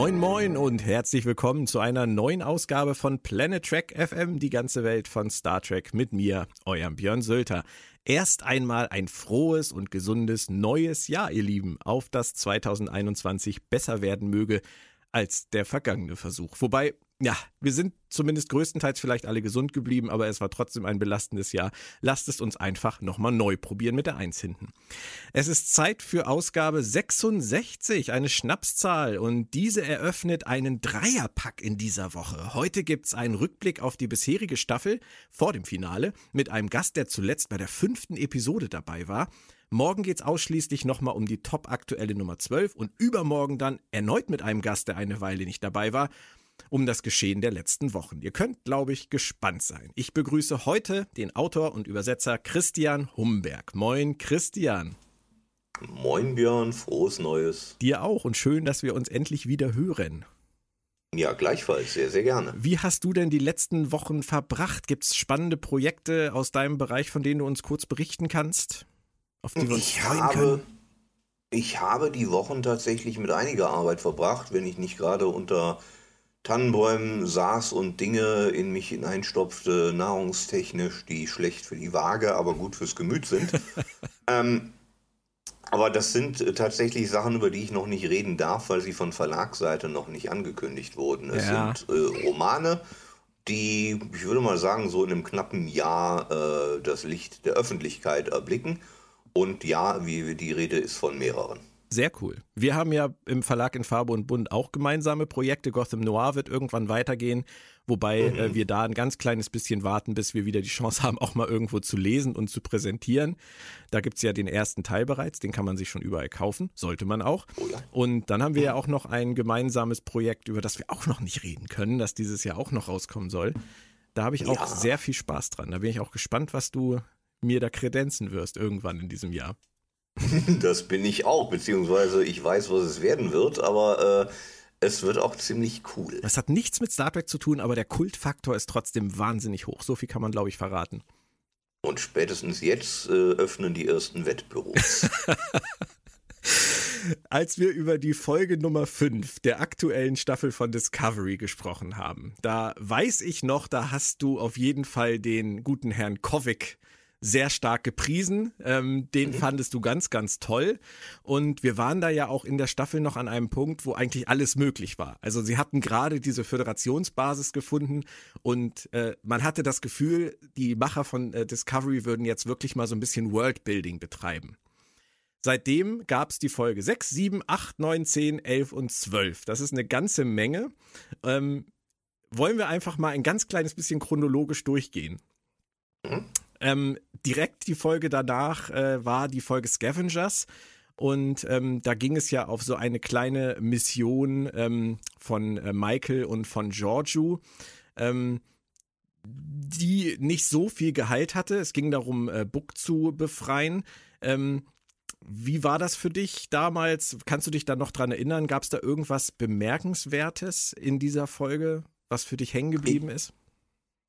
Moin moin und herzlich willkommen zu einer neuen Ausgabe von Planet Trek FM, die ganze Welt von Star Trek mit mir, eurem Björn Sölter. Erst einmal ein frohes und gesundes neues Jahr, ihr Lieben, auf das 2021 besser werden möge als der vergangene Versuch. Wobei, ja, wir sind zumindest größtenteils vielleicht alle gesund geblieben, aber es war trotzdem ein belastendes Jahr. Lasst es uns einfach nochmal neu probieren mit der Eins hinten. Es ist Zeit für Ausgabe 66, eine Schnapszahl und diese eröffnet einen Dreierpack in dieser Woche. Heute gibt's einen Rückblick auf die bisherige Staffel vor dem Finale mit einem Gast, der zuletzt bei der fünften Episode dabei war. Morgen geht's ausschließlich nochmal um die top aktuelle Nummer 12 und übermorgen dann erneut mit einem Gast, der eine Weile nicht dabei war um das Geschehen der letzten Wochen. Ihr könnt, glaube ich, gespannt sein. Ich begrüße heute den Autor und Übersetzer Christian Humberg. Moin, Christian. Moin, Björn. Frohes Neues. Dir auch und schön, dass wir uns endlich wieder hören. Ja, gleichfalls, sehr, sehr gerne. Wie hast du denn die letzten Wochen verbracht? Gibt es spannende Projekte aus deinem Bereich, von denen du uns kurz berichten kannst? Auf die wir uns ich freuen habe, können? Ich habe die Wochen tatsächlich mit einiger Arbeit verbracht, wenn ich nicht gerade unter Tannenbäumen saß und Dinge in mich hineinstopfte, nahrungstechnisch, die schlecht für die Waage, aber gut fürs Gemüt sind. ähm, aber das sind äh, tatsächlich Sachen, über die ich noch nicht reden darf, weil sie von Verlagsseite noch nicht angekündigt wurden. Es ja. sind äh, Romane, die, ich würde mal sagen, so in einem knappen Jahr äh, das Licht der Öffentlichkeit erblicken. Und ja, wie die Rede ist von mehreren. Sehr cool. Wir haben ja im Verlag in Farbe und Bund auch gemeinsame Projekte. Gotham Noir wird irgendwann weitergehen, wobei äh, mhm. äh, wir da ein ganz kleines bisschen warten, bis wir wieder die Chance haben, auch mal irgendwo zu lesen und zu präsentieren. Da gibt es ja den ersten Teil bereits, den kann man sich schon überall kaufen, sollte man auch. Oh. Und dann haben wir ja auch noch ein gemeinsames Projekt, über das wir auch noch nicht reden können, das dieses Jahr auch noch rauskommen soll. Da habe ich auch ja. sehr viel Spaß dran. Da bin ich auch gespannt, was du mir da kredenzen wirst irgendwann in diesem Jahr. Das bin ich auch, beziehungsweise ich weiß, was es werden wird, aber äh, es wird auch ziemlich cool. Das hat nichts mit Star Trek zu tun, aber der Kultfaktor ist trotzdem wahnsinnig hoch. So viel kann man, glaube ich, verraten. Und spätestens jetzt äh, öffnen die ersten Wettbüros. Als wir über die Folge Nummer 5 der aktuellen Staffel von Discovery gesprochen haben, da weiß ich noch, da hast du auf jeden Fall den guten Herrn Kovic sehr stark gepriesen. Ähm, den mhm. fandest du ganz, ganz toll. Und wir waren da ja auch in der Staffel noch an einem Punkt, wo eigentlich alles möglich war. Also sie hatten gerade diese Föderationsbasis gefunden und äh, man hatte das Gefühl, die Macher von äh, Discovery würden jetzt wirklich mal so ein bisschen Worldbuilding betreiben. Seitdem gab es die Folge 6, 7, 8, 9, 10, 11 und 12. Das ist eine ganze Menge. Ähm, wollen wir einfach mal ein ganz kleines bisschen chronologisch durchgehen. Ähm, direkt die Folge danach äh, war die Folge Scavengers. Und ähm, da ging es ja auf so eine kleine Mission ähm, von äh, Michael und von Giorgio, ähm, die nicht so viel Gehalt hatte. Es ging darum, äh, Book zu befreien. Ähm, wie war das für dich damals? Kannst du dich da noch dran erinnern? Gab es da irgendwas Bemerkenswertes in dieser Folge, was für dich hängen geblieben ist?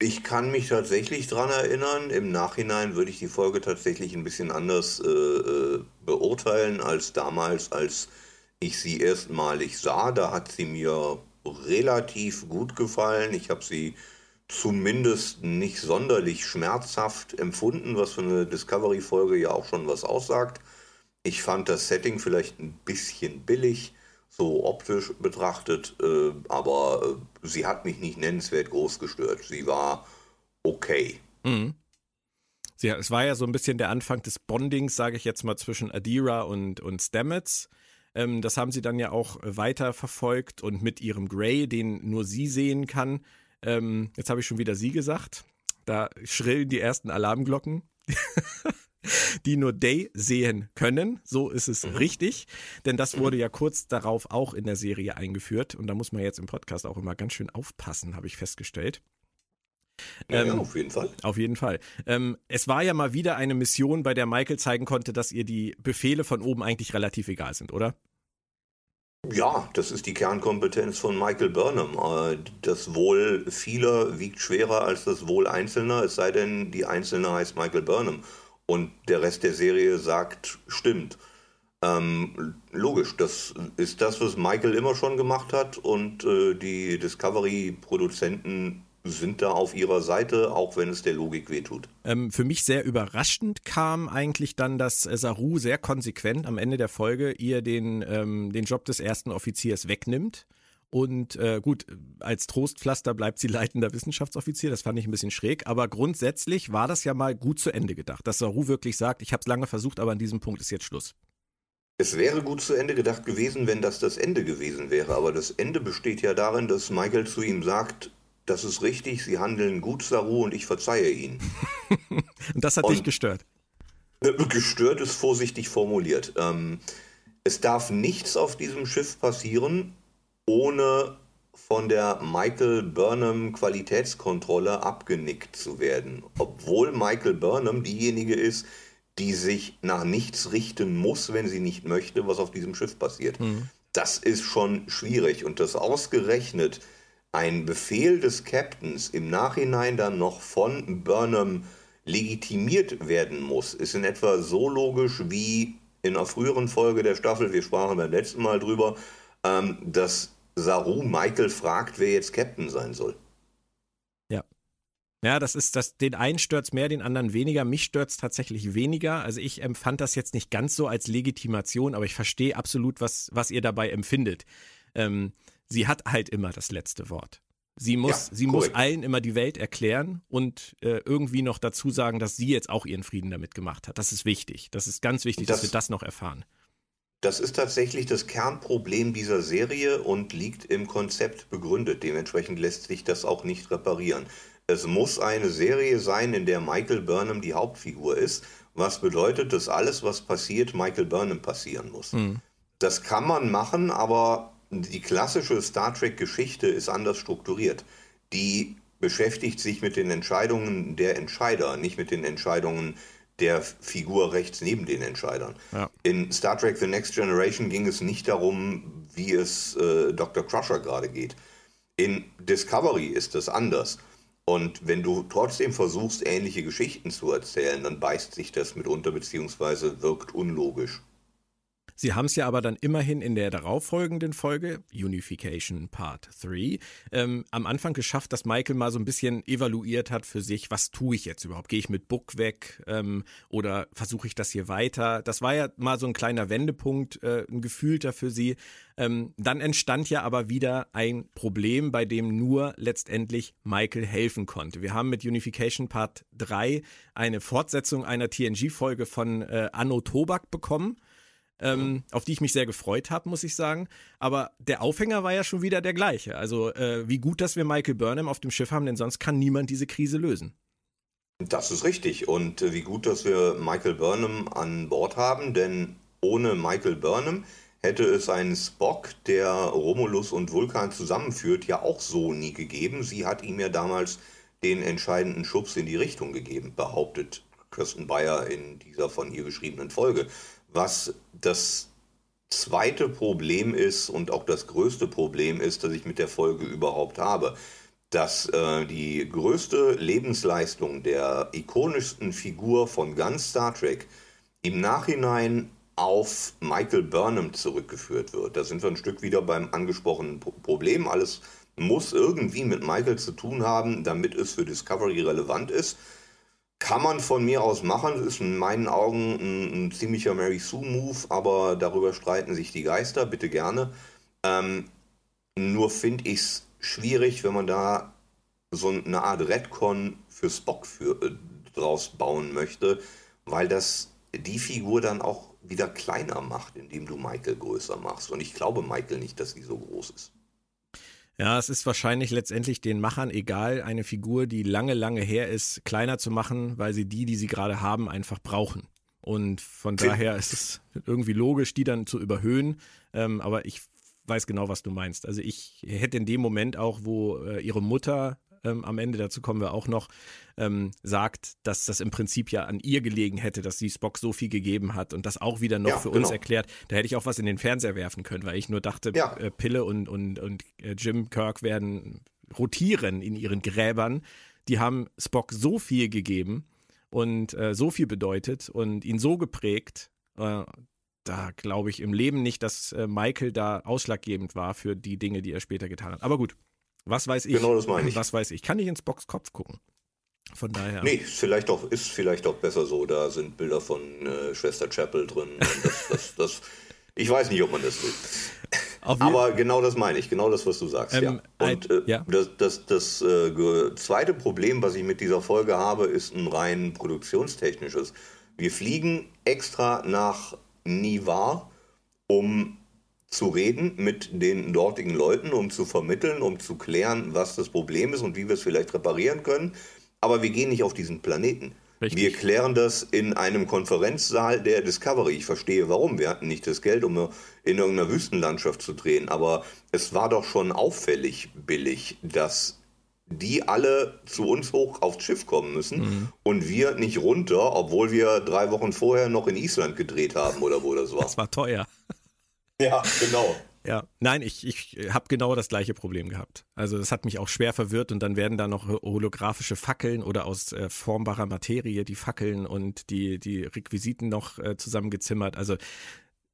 Ich kann mich tatsächlich daran erinnern. Im Nachhinein würde ich die Folge tatsächlich ein bisschen anders äh, äh, beurteilen als damals, als ich sie erstmalig sah. Da hat sie mir relativ gut gefallen. Ich habe sie zumindest nicht sonderlich schmerzhaft empfunden, was für eine Discovery-Folge ja auch schon was aussagt. Ich fand das Setting vielleicht ein bisschen billig so optisch betrachtet, äh, aber äh, sie hat mich nicht nennenswert groß gestört. Sie war okay. Mhm. Sie, es war ja so ein bisschen der Anfang des Bondings, sage ich jetzt mal, zwischen Adira und, und Stamets. Ähm, das haben sie dann ja auch weiter verfolgt und mit ihrem Grey, den nur sie sehen kann. Ähm, jetzt habe ich schon wieder sie gesagt. Da schrillen die ersten Alarmglocken. die nur Day sehen können. So ist es mhm. richtig, denn das wurde ja kurz darauf auch in der Serie eingeführt und da muss man jetzt im Podcast auch immer ganz schön aufpassen, habe ich festgestellt. Ja, ähm, auf jeden Fall. Auf jeden Fall. Ähm, es war ja mal wieder eine Mission, bei der Michael zeigen konnte, dass ihr die Befehle von oben eigentlich relativ egal sind, oder? Ja, das ist die Kernkompetenz von Michael Burnham. Äh, das Wohl vieler wiegt schwerer als das Wohl Einzelner, es sei denn, die Einzelne heißt Michael Burnham und der Rest der Serie sagt, stimmt. Ähm, logisch, das ist das, was Michael immer schon gemacht hat und äh, die Discovery-Produzenten sind da auf ihrer Seite, auch wenn es der Logik wehtut. Ähm, für mich sehr überraschend kam eigentlich dann, dass Saru sehr konsequent am Ende der Folge ihr den, ähm, den Job des ersten Offiziers wegnimmt. Und äh, gut, als Trostpflaster bleibt sie leitender Wissenschaftsoffizier. Das fand ich ein bisschen schräg. Aber grundsätzlich war das ja mal gut zu Ende gedacht, dass Saru wirklich sagt, ich habe es lange versucht, aber an diesem Punkt ist jetzt Schluss. Es wäre gut zu Ende gedacht gewesen, wenn das das Ende gewesen wäre. Aber das Ende besteht ja darin, dass Michael zu ihm sagt, das ist richtig, Sie handeln gut, Saru, und ich verzeihe Ihnen. und das hat und, dich gestört? Äh, gestört ist vorsichtig formuliert. Ähm, es darf nichts auf diesem Schiff passieren, ohne von der Michael Burnham Qualitätskontrolle abgenickt zu werden. Obwohl Michael Burnham diejenige ist, die sich nach nichts richten muss, wenn sie nicht möchte, was auf diesem Schiff passiert. Mhm. Das ist schon schwierig. Und das ausgerechnet ein Befehl des Captains im Nachhinein dann noch von Burnham legitimiert werden muss, ist in etwa so logisch wie in einer früheren Folge der Staffel, wir sprachen beim letzten Mal drüber, ähm, dass Saru Michael fragt, wer jetzt Captain sein soll. Ja. Ja, das ist das, den einen stört mehr, den anderen weniger. Mich stört es tatsächlich weniger. Also ich empfand das jetzt nicht ganz so als Legitimation, aber ich verstehe absolut, was, was ihr dabei empfindet. Ähm, sie hat halt immer das letzte Wort. Sie muss, ja, sie muss allen immer die Welt erklären und äh, irgendwie noch dazu sagen, dass sie jetzt auch ihren Frieden damit gemacht hat. Das ist wichtig. Das ist ganz wichtig, das, dass wir das noch erfahren. Das ist tatsächlich das Kernproblem dieser Serie und liegt im Konzept begründet. Dementsprechend lässt sich das auch nicht reparieren. Es muss eine Serie sein, in der Michael Burnham die Hauptfigur ist, was bedeutet, dass alles, was passiert, Michael Burnham passieren muss. Mhm. Das kann man machen, aber die klassische Star Trek-Geschichte ist anders strukturiert. Die beschäftigt sich mit den Entscheidungen der Entscheider, nicht mit den Entscheidungen der Figur rechts neben den Entscheidern. Ja. In Star Trek The Next Generation ging es nicht darum, wie es äh, Dr. Crusher gerade geht. In Discovery ist es anders. Und wenn du trotzdem versuchst, ähnliche Geschichten zu erzählen, dann beißt sich das mitunter beziehungsweise wirkt unlogisch. Sie haben es ja aber dann immerhin in der darauffolgenden Folge, Unification Part 3, ähm, am Anfang geschafft, dass Michael mal so ein bisschen evaluiert hat für sich, was tue ich jetzt überhaupt? Gehe ich mit Book weg ähm, oder versuche ich das hier weiter? Das war ja mal so ein kleiner Wendepunkt, äh, ein gefühlter für sie. Ähm, dann entstand ja aber wieder ein Problem, bei dem nur letztendlich Michael helfen konnte. Wir haben mit Unification Part 3 eine Fortsetzung einer TNG-Folge von äh, Anno Tobak bekommen ähm, auf die ich mich sehr gefreut habe, muss ich sagen. Aber der Aufhänger war ja schon wieder der gleiche. Also äh, wie gut, dass wir Michael Burnham auf dem Schiff haben, denn sonst kann niemand diese Krise lösen. Das ist richtig. Und äh, wie gut, dass wir Michael Burnham an Bord haben, denn ohne Michael Burnham hätte es einen Spock, der Romulus und Vulkan zusammenführt, ja auch so nie gegeben. Sie hat ihm ja damals den entscheidenden Schubs in die Richtung gegeben, behauptet Kirsten Bayer in dieser von ihr geschriebenen Folge. Was das zweite Problem ist und auch das größte Problem ist, das ich mit der Folge überhaupt habe, dass äh, die größte Lebensleistung der ikonischsten Figur von ganz Star Trek im Nachhinein auf Michael Burnham zurückgeführt wird. Da sind wir ein Stück wieder beim angesprochenen Problem. Alles muss irgendwie mit Michael zu tun haben, damit es für Discovery relevant ist. Kann man von mir aus machen, das ist in meinen Augen ein, ein ziemlicher Mary Sue-Move, aber darüber streiten sich die Geister, bitte gerne. Ähm, nur finde ich es schwierig, wenn man da so eine Art Redcon für Spock für, äh, draus bauen möchte, weil das die Figur dann auch wieder kleiner macht, indem du Michael größer machst. Und ich glaube Michael nicht, dass sie so groß ist. Ja, es ist wahrscheinlich letztendlich den Machern egal, eine Figur, die lange, lange her ist, kleiner zu machen, weil sie die, die sie gerade haben, einfach brauchen. Und von daher ist es irgendwie logisch, die dann zu überhöhen. Ähm, aber ich weiß genau, was du meinst. Also ich hätte in dem Moment auch, wo äh, ihre Mutter ähm, am Ende, dazu kommen wir auch noch, ähm, sagt, dass das im Prinzip ja an ihr gelegen hätte, dass sie Spock so viel gegeben hat und das auch wieder noch ja, für genau. uns erklärt. Da hätte ich auch was in den Fernseher werfen können, weil ich nur dachte, ja. äh, Pille und, und, und äh, Jim Kirk werden rotieren in ihren Gräbern. Die haben Spock so viel gegeben und äh, so viel bedeutet und ihn so geprägt, äh, da glaube ich im Leben nicht, dass äh, Michael da ausschlaggebend war für die Dinge, die er später getan hat. Aber gut, was weiß ich? Genau das meine ich. Was weiß ich? Kann ich ins Boxkopf gucken? Von daher. Nee, vielleicht auch, ist vielleicht auch besser so. Da sind Bilder von äh, Schwester Chapel drin. Das, das, das, ich weiß nicht, ob man das will. Aber genau das meine ich, genau das, was du sagst. Ähm, ja. Und äh, ja. das, das, das äh, zweite Problem, was ich mit dieser Folge habe, ist ein rein produktionstechnisches. Wir fliegen extra nach Nivar, um zu reden mit den dortigen Leuten, um zu vermitteln, um zu klären, was das Problem ist und wie wir es vielleicht reparieren können. Aber wir gehen nicht auf diesen Planeten. Richtig. Wir klären das in einem Konferenzsaal der Discovery. Ich verstehe warum. Wir hatten nicht das Geld, um in irgendeiner Wüstenlandschaft zu drehen. Aber es war doch schon auffällig billig, dass die alle zu uns hoch aufs Schiff kommen müssen mhm. und wir nicht runter, obwohl wir drei Wochen vorher noch in Island gedreht haben oder wo das war. Das war teuer. Ja, genau. Ja, nein, ich, ich habe genau das gleiche Problem gehabt. Also das hat mich auch schwer verwirrt und dann werden da noch holographische Fackeln oder aus äh, formbarer Materie die Fackeln und die, die Requisiten noch äh, zusammengezimmert. Also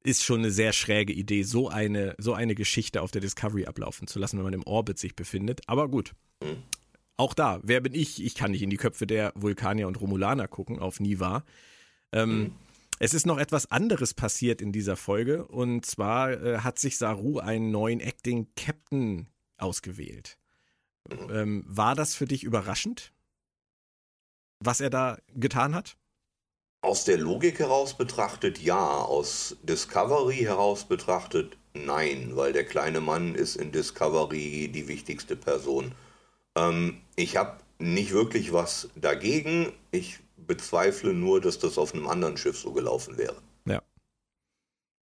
ist schon eine sehr schräge Idee, so eine, so eine Geschichte auf der Discovery ablaufen zu lassen, wenn man im Orbit sich befindet. Aber gut. Mhm. Auch da, wer bin ich? Ich kann nicht in die Köpfe der Vulkanier und Romulaner gucken auf Niva. Ähm, mhm. Es ist noch etwas anderes passiert in dieser Folge und zwar äh, hat sich Saru einen neuen Acting Captain ausgewählt. Ähm, war das für dich überraschend, was er da getan hat? Aus der Logik heraus betrachtet ja, aus Discovery heraus betrachtet nein, weil der kleine Mann ist in Discovery die wichtigste Person. Ähm, ich habe nicht wirklich was dagegen. Ich bezweifle nur, dass das auf einem anderen Schiff so gelaufen wäre. Ja.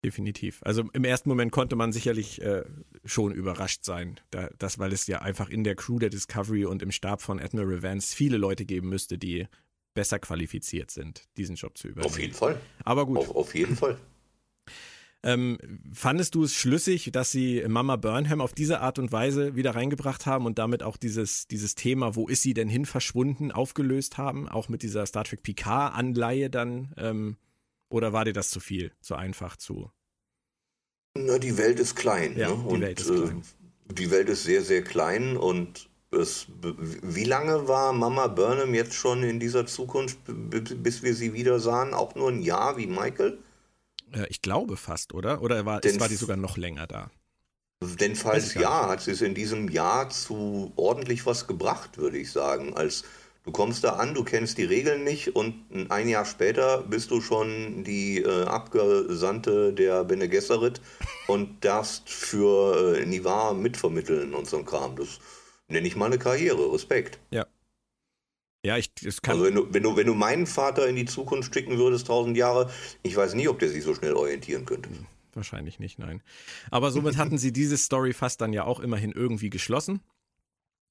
Definitiv. Also im ersten Moment konnte man sicherlich äh, schon überrascht sein, da, das, weil es ja einfach in der Crew der Discovery und im Stab von Admiral Vance viele Leute geben müsste, die besser qualifiziert sind, diesen Job zu übernehmen. Auf jeden Fall. Aber gut. Auf, auf jeden Fall. Ähm, fandest du es schlüssig, dass sie Mama Burnham auf diese Art und Weise wieder reingebracht haben und damit auch dieses, dieses Thema, wo ist sie denn hin verschwunden, aufgelöst haben? Auch mit dieser Star Trek Picard-Anleihe dann? Ähm, oder war dir das zu viel, zu einfach, zu? Na, die Welt ist klein. Ja, ne? die und, Welt ist klein. Äh, die Welt ist sehr, sehr klein und es, wie lange war Mama Burnham jetzt schon in dieser Zukunft, bis wir sie wieder sahen? Auch nur ein Jahr wie Michael? Äh, ich glaube fast, oder? Oder war, denn, war die sogar noch länger da? Denn falls ja, hat sie es in diesem Jahr zu ordentlich was gebracht, würde ich sagen. Als du kommst da an, du kennst die Regeln nicht und ein Jahr später bist du schon die äh, Abgesandte der Bene Gesserit und darfst für äh, Nivar mitvermitteln und so ein Kram. Das nenne ich mal eine Karriere. Respekt. Ja, ja, ich, es kann. Also wenn du, wenn du, wenn du meinen Vater in die Zukunft schicken würdest, tausend Jahre, ich weiß nicht, ob der sich so schnell orientieren könnte. Hm, wahrscheinlich nicht, nein. Aber somit hatten sie diese Story fast dann ja auch immerhin irgendwie geschlossen.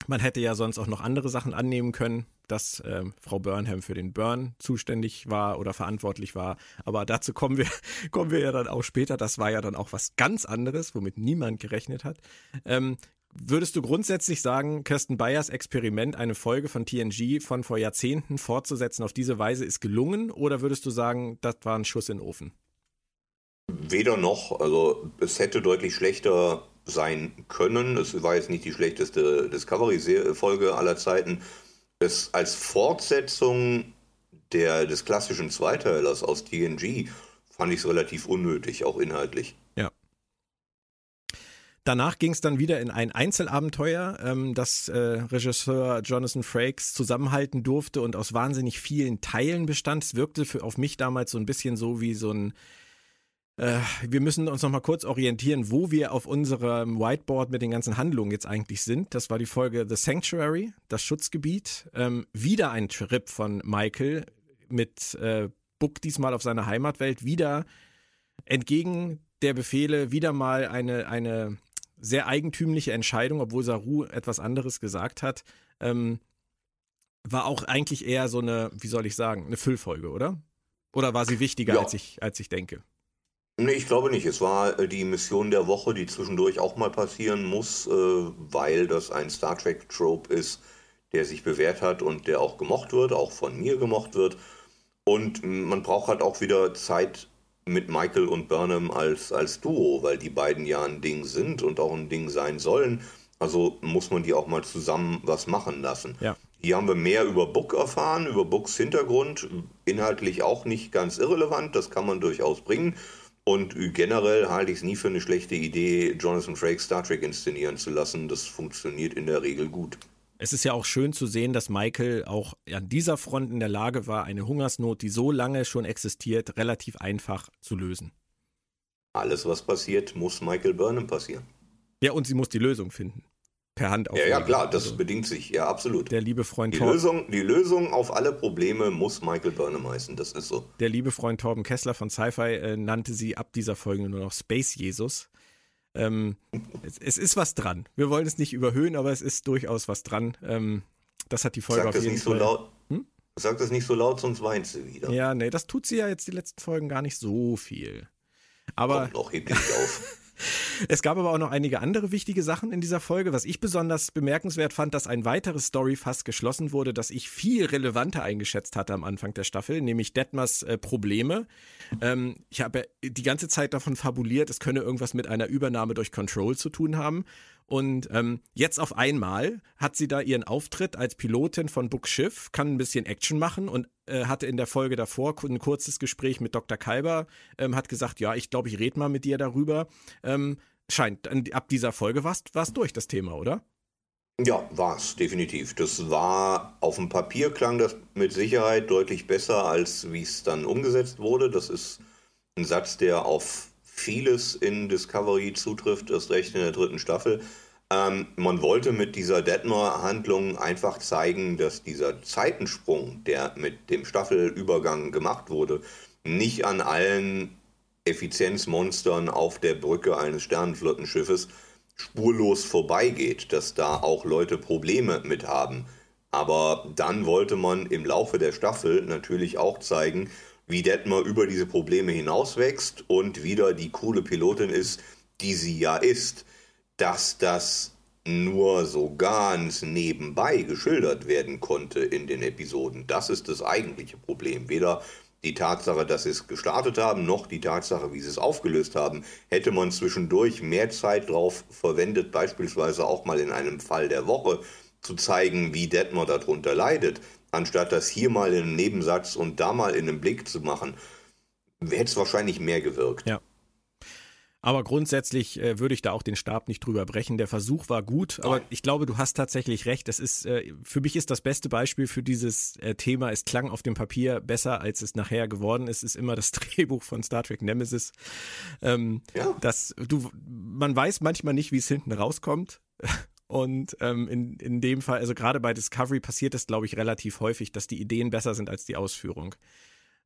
Man hätte ja sonst auch noch andere Sachen annehmen können, dass äh, Frau Burnham für den Burn zuständig war oder verantwortlich war. Aber dazu kommen wir, kommen wir ja dann auch später. Das war ja dann auch was ganz anderes, womit niemand gerechnet hat. Ähm, Würdest du grundsätzlich sagen, Kirsten Bayers Experiment, eine Folge von TNG von vor Jahrzehnten fortzusetzen auf diese Weise ist gelungen? Oder würdest du sagen, das war ein Schuss in den Ofen? Weder noch. Also es hätte deutlich schlechter sein können. Es war jetzt nicht die schlechteste Discovery-Folge aller Zeiten. Es als Fortsetzung der, des klassischen Zweiteilers aus TNG fand ich es relativ unnötig, auch inhaltlich. Ja. Danach ging es dann wieder in ein Einzelabenteuer, ähm, das äh, Regisseur Jonathan Frakes zusammenhalten durfte und aus wahnsinnig vielen Teilen bestand. Es wirkte für, auf mich damals so ein bisschen so wie so ein äh, wir müssen uns noch mal kurz orientieren, wo wir auf unserem Whiteboard mit den ganzen Handlungen jetzt eigentlich sind. Das war die Folge The Sanctuary, das Schutzgebiet. Ähm, wieder ein Trip von Michael mit äh, Buck diesmal auf seiner Heimatwelt. Wieder entgegen der Befehle, wieder mal eine, eine sehr eigentümliche Entscheidung, obwohl Saru etwas anderes gesagt hat. Ähm, war auch eigentlich eher so eine, wie soll ich sagen, eine Füllfolge, oder? Oder war sie wichtiger, ja. als, ich, als ich denke? Nee, ich glaube nicht. Es war äh, die Mission der Woche, die zwischendurch auch mal passieren muss, äh, weil das ein Star Trek-Trope ist, der sich bewährt hat und der auch gemocht wird, auch von mir gemocht wird. Und man braucht halt auch wieder Zeit mit Michael und Burnham als, als Duo, weil die beiden ja ein Ding sind und auch ein Ding sein sollen. Also muss man die auch mal zusammen was machen lassen. Ja. Hier haben wir mehr über Book erfahren, über Books Hintergrund. Inhaltlich auch nicht ganz irrelevant, das kann man durchaus bringen. Und generell halte ich es nie für eine schlechte Idee, Jonathan Frakes Star Trek inszenieren zu lassen. Das funktioniert in der Regel gut. Es ist ja auch schön zu sehen, dass Michael auch an dieser Front in der Lage war, eine Hungersnot, die so lange schon existiert, relativ einfach zu lösen. Alles, was passiert, muss Michael Burnham passieren. Ja, und sie muss die Lösung finden per Hand auflegen. Ja, ja, klar, das also, bedingt sich, ja, absolut. Der liebe Freund die Torben. Lösung, die Lösung auf alle Probleme muss Michael Burnham heißen, das ist so. Der liebe Freund Torben Kessler von Sci-Fi äh, nannte sie ab dieser Folge nur noch Space Jesus. Ähm, es, es, ist was dran. Wir wollen es nicht überhöhen, aber es ist durchaus was dran. Ähm, das hat die Folge Sag auf jeden nicht Fall. So laut. Hm? Sag das nicht so laut, sonst weint sie wieder. Ja, nee, das tut sie ja jetzt die letzten Folgen gar nicht so viel. Aber. Kommt noch, hebt dich auf. Es gab aber auch noch einige andere wichtige Sachen in dieser Folge. Was ich besonders bemerkenswert fand, dass ein weiteres Storyfass geschlossen wurde, das ich viel relevanter eingeschätzt hatte am Anfang der Staffel, nämlich Detmers äh, Probleme. Ähm, ich habe die ganze Zeit davon fabuliert, es könne irgendwas mit einer Übernahme durch Control zu tun haben. Und ähm, jetzt auf einmal hat sie da ihren Auftritt als Pilotin von Book Schiff, kann ein bisschen Action machen und äh, hatte in der Folge davor ein kurzes Gespräch mit Dr. Kalber, ähm, hat gesagt, ja, ich glaube, ich rede mal mit dir darüber. Ähm, scheint, ab dieser Folge war es durch, das Thema, oder? Ja, war es, definitiv. Das war, auf dem Papier klang das mit Sicherheit deutlich besser, als wie es dann umgesetzt wurde. Das ist ein Satz, der auf vieles in Discovery zutrifft, erst recht in der dritten Staffel. Ähm, man wollte mit dieser Detmar-Handlung einfach zeigen, dass dieser Zeitensprung, der mit dem Staffelübergang gemacht wurde, nicht an allen Effizienzmonstern auf der Brücke eines Sternenflottenschiffes spurlos vorbeigeht, dass da auch Leute Probleme mit haben. Aber dann wollte man im Laufe der Staffel natürlich auch zeigen, wie Detmer über diese Probleme hinauswächst und wieder die coole Pilotin ist, die sie ja ist, dass das nur so ganz nebenbei geschildert werden konnte in den Episoden. Das ist das eigentliche Problem. Weder die Tatsache, dass sie es gestartet haben, noch die Tatsache, wie sie es aufgelöst haben, hätte man zwischendurch mehr Zeit drauf verwendet, beispielsweise auch mal in einem Fall der Woche zu zeigen, wie Detmer darunter leidet, anstatt das hier mal in einem Nebensatz und da mal in einem Blick zu machen, hätte es wahrscheinlich mehr gewirkt. Ja. Aber grundsätzlich äh, würde ich da auch den Stab nicht drüber brechen. Der Versuch war gut, aber ich glaube, du hast tatsächlich recht. Das ist, äh, für mich ist das beste Beispiel für dieses äh, Thema. Es klang auf dem Papier besser, als es nachher geworden ist. Ist immer das Drehbuch von Star Trek Nemesis. Ähm, ja. Das, du, man weiß manchmal nicht, wie es hinten rauskommt. Und ähm, in, in dem Fall, also gerade bei Discovery passiert es, glaube ich, relativ häufig, dass die Ideen besser sind als die Ausführung.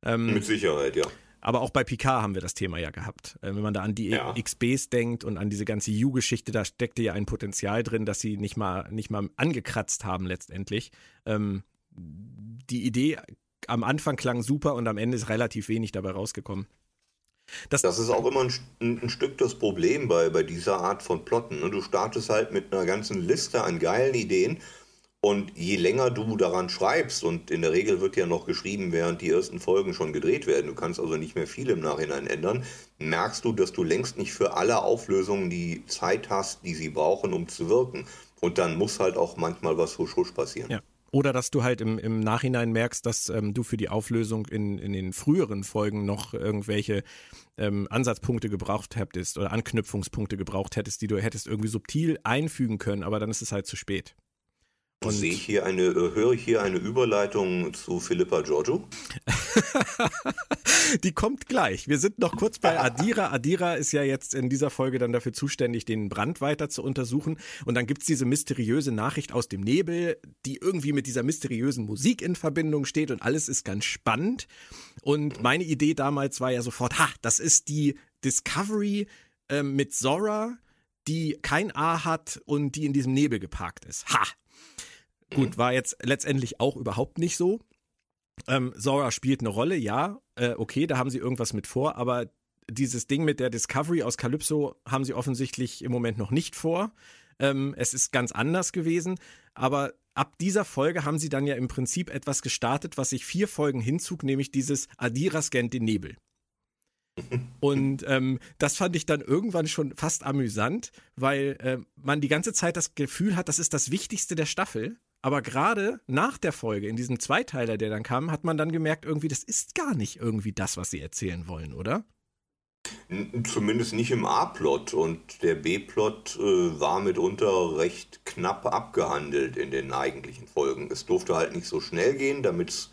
Ähm, Mit Sicherheit, ja. Aber auch bei Picard haben wir das Thema ja gehabt. Äh, wenn man da an die ja. XBs denkt und an diese ganze U-Geschichte, da steckte ja ein Potenzial drin, dass sie nicht mal, nicht mal angekratzt haben letztendlich. Ähm, die Idee am Anfang klang super und am Ende ist relativ wenig dabei rausgekommen. Das, das ist auch immer ein, ein, Stück das Problem bei, bei dieser Art von Plotten. Ne? Du startest halt mit einer ganzen Liste an geilen Ideen und je länger du daran schreibst, und in der Regel wird ja noch geschrieben, während die ersten Folgen schon gedreht werden, du kannst also nicht mehr viel im Nachhinein ändern, merkst du, dass du längst nicht für alle Auflösungen die Zeit hast, die sie brauchen, um zu wirken. Und dann muss halt auch manchmal was husch husch passieren. Ja. Oder dass du halt im, im Nachhinein merkst, dass ähm, du für die Auflösung in, in den früheren Folgen noch irgendwelche ähm, Ansatzpunkte gebraucht hättest oder Anknüpfungspunkte gebraucht hättest, die du hättest irgendwie subtil einfügen können, aber dann ist es halt zu spät. Und sehe ich hier eine, äh, höre ich hier eine Überleitung zu Philippa Giorgio? Die kommt gleich. Wir sind noch kurz bei Adira. Adira ist ja jetzt in dieser Folge dann dafür zuständig, den Brand weiter zu untersuchen. Und dann gibt es diese mysteriöse Nachricht aus dem Nebel, die irgendwie mit dieser mysteriösen Musik in Verbindung steht und alles ist ganz spannend. Und meine Idee damals war ja sofort, ha, das ist die Discovery äh, mit Zora, die kein A hat und die in diesem Nebel geparkt ist. Ha, Gut, war jetzt letztendlich auch überhaupt nicht so. Ähm, Zora spielt eine Rolle, ja, äh, okay, da haben sie irgendwas mit vor, aber dieses Ding mit der Discovery aus Calypso haben sie offensichtlich im Moment noch nicht vor. Ähm, es ist ganz anders gewesen, aber ab dieser Folge haben sie dann ja im Prinzip etwas gestartet, was sich vier Folgen hinzog, nämlich dieses Adira scannt den Nebel. Und ähm, das fand ich dann irgendwann schon fast amüsant, weil äh, man die ganze Zeit das Gefühl hat, das ist das Wichtigste der Staffel. Aber gerade nach der Folge, in diesem Zweiteiler, der dann kam, hat man dann gemerkt, irgendwie, das ist gar nicht irgendwie das, was sie erzählen wollen, oder? Zumindest nicht im A-Plot. Und der B-Plot äh, war mitunter recht knapp abgehandelt in den eigentlichen Folgen. Es durfte halt nicht so schnell gehen, damit es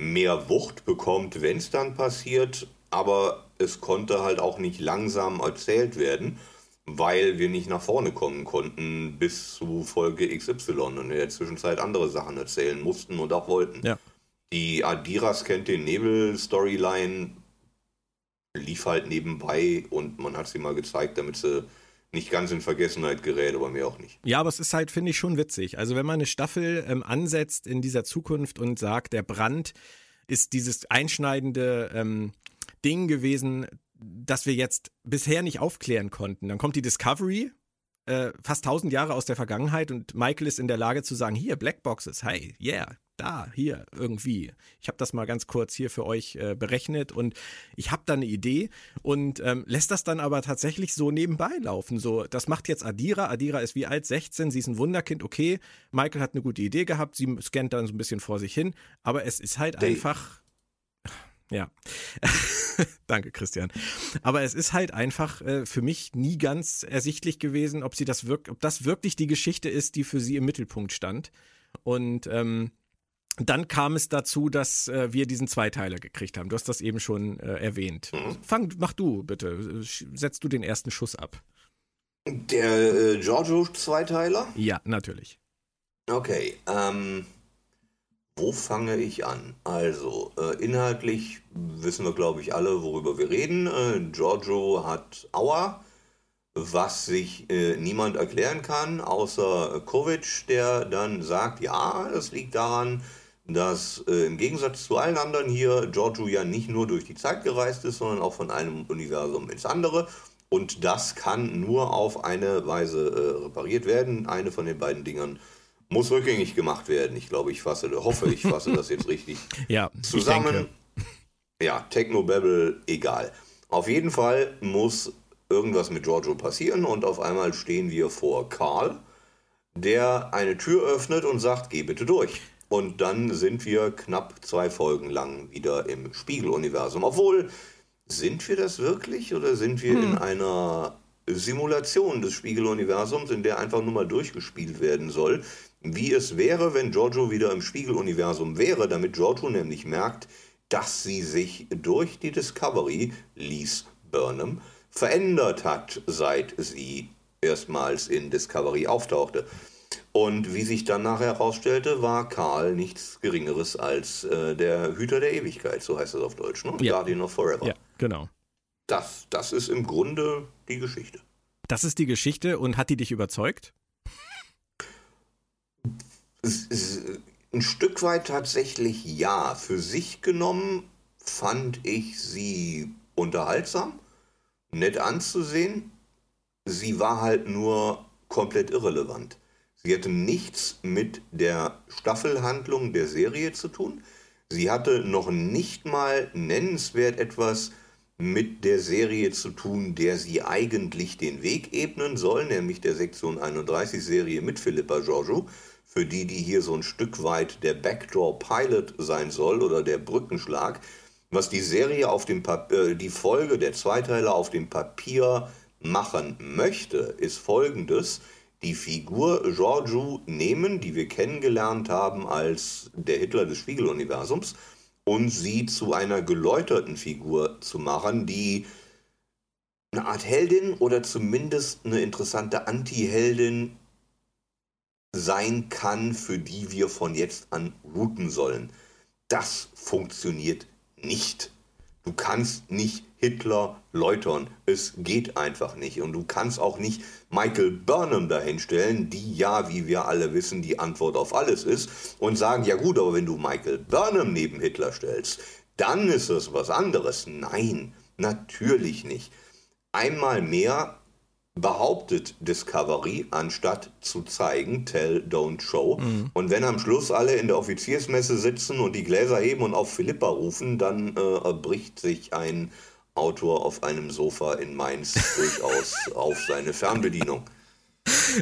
mehr Wucht bekommt, wenn es dann passiert. Aber es konnte halt auch nicht langsam erzählt werden weil wir nicht nach vorne kommen konnten bis zu Folge XY und in der Zwischenzeit andere Sachen erzählen mussten und auch wollten. Ja. Die Adiras kennt den Nebel-Storyline, lief halt nebenbei und man hat sie mal gezeigt, damit sie nicht ganz in Vergessenheit gerät, aber mehr auch nicht. Ja, aber es ist halt, finde ich, schon witzig. Also wenn man eine Staffel ähm, ansetzt in dieser Zukunft und sagt, der Brand ist dieses einschneidende ähm, Ding gewesen, das wir jetzt bisher nicht aufklären konnten. Dann kommt die Discovery, äh, fast tausend Jahre aus der Vergangenheit und Michael ist in der Lage zu sagen, hier, Blackboxes, hey, yeah, da, hier, irgendwie. Ich habe das mal ganz kurz hier für euch äh, berechnet und ich habe da eine Idee und ähm, lässt das dann aber tatsächlich so nebenbei laufen. So, das macht jetzt Adira. Adira ist wie alt? 16, sie ist ein Wunderkind, okay. Michael hat eine gute Idee gehabt, sie scannt dann so ein bisschen vor sich hin, aber es ist halt Dave. einfach ja. Danke, Christian. Aber es ist halt einfach äh, für mich nie ganz ersichtlich gewesen, ob sie das wirk ob das wirklich die Geschichte ist, die für sie im Mittelpunkt stand. Und ähm, dann kam es dazu, dass äh, wir diesen Zweiteiler gekriegt haben. Du hast das eben schon äh, erwähnt. Mhm. Fang, mach du bitte. Setzt du den ersten Schuss ab. Der äh, Giorgio-Zweiteiler? Ja, natürlich. Okay. Ähm, wo fange ich an? Also, äh, inhaltlich wissen wir, glaube ich, alle, worüber wir reden. Äh, Giorgio hat Aua, was sich äh, niemand erklären kann, außer Kovic, der dann sagt, ja, es liegt daran, dass äh, im Gegensatz zu allen anderen hier Giorgio ja nicht nur durch die Zeit gereist ist, sondern auch von einem Universum ins andere. Und das kann nur auf eine Weise äh, repariert werden. Eine von den beiden Dingern muss rückgängig gemacht werden. Ich glaube, ich fasse, hoffe, ich fasse das jetzt richtig ja, zusammen. Ja, Technobabble, egal. Auf jeden Fall muss irgendwas mit Giorgio passieren und auf einmal stehen wir vor Karl, der eine Tür öffnet und sagt, geh bitte durch. Und dann sind wir knapp zwei Folgen lang wieder im Spiegeluniversum. Obwohl, sind wir das wirklich oder sind wir hm. in einer Simulation des Spiegeluniversums, in der einfach nur mal durchgespielt werden soll? Wie es wäre, wenn Giorgio wieder im Spiegeluniversum wäre, damit Giorgio nämlich merkt, dass sie sich durch die Discovery, Lies Burnham, verändert hat, seit sie erstmals in Discovery auftauchte. Und wie sich dann nachher herausstellte, war Karl nichts Geringeres als äh, der Hüter der Ewigkeit, so heißt es auf Deutsch, ne? Ja. Guardian of Forever. Ja, genau. Das, das ist im Grunde die Geschichte. Das ist die Geschichte und hat die dich überzeugt? Ein Stück weit tatsächlich ja. Für sich genommen fand ich sie unterhaltsam, nett anzusehen. Sie war halt nur komplett irrelevant. Sie hatte nichts mit der Staffelhandlung der Serie zu tun. Sie hatte noch nicht mal nennenswert etwas mit der Serie zu tun, der sie eigentlich den Weg ebnen soll, nämlich der Sektion 31 Serie mit Philippa Giorgio für die, die hier so ein Stück weit der Backdoor Pilot sein soll oder der Brückenschlag, was die Serie auf dem Papier, äh, die Folge der Zweiteiler auf dem Papier machen möchte, ist folgendes. Die Figur Giorgio nehmen, die wir kennengelernt haben als der Hitler des Spiegeluniversums, und sie zu einer geläuterten Figur zu machen, die eine Art Heldin oder zumindest eine interessante Anti-Heldin sein kann, für die wir von jetzt an routen sollen. Das funktioniert nicht. Du kannst nicht Hitler läutern. Es geht einfach nicht. Und du kannst auch nicht Michael Burnham dahinstellen, die ja, wie wir alle wissen, die Antwort auf alles ist, und sagen, ja gut, aber wenn du Michael Burnham neben Hitler stellst, dann ist es was anderes. Nein, natürlich nicht. Einmal mehr behauptet Discovery, anstatt zu zeigen, tell, don't show. Mhm. Und wenn am Schluss alle in der Offiziersmesse sitzen und die Gläser heben und auf Philippa rufen, dann äh, bricht sich ein Autor auf einem Sofa in Mainz durchaus auf seine Fernbedienung.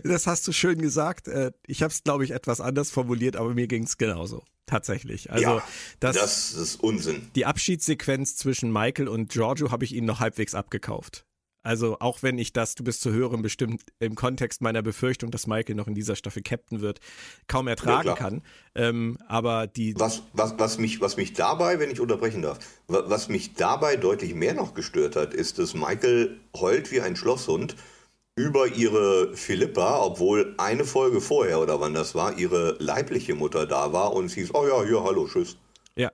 Das hast du schön gesagt. Äh, ich habe es, glaube ich, etwas anders formuliert, aber mir ging es genauso. Tatsächlich. Also ja, das, das ist Unsinn. Die Abschiedssequenz zwischen Michael und Giorgio habe ich ihnen noch halbwegs abgekauft. Also auch wenn ich das, du bist zu hören, bestimmt im Kontext meiner Befürchtung, dass Michael noch in dieser Staffel Captain wird, kaum ertragen ja, kann. Ähm, aber die. Was, was, was, mich, was mich dabei, wenn ich unterbrechen darf, was mich dabei deutlich mehr noch gestört hat, ist, dass Michael heult wie ein Schlosshund über ihre Philippa, obwohl eine Folge vorher oder wann das war, ihre leibliche Mutter da war und sie hieß, oh ja, hier, hallo, tschüss. Ja.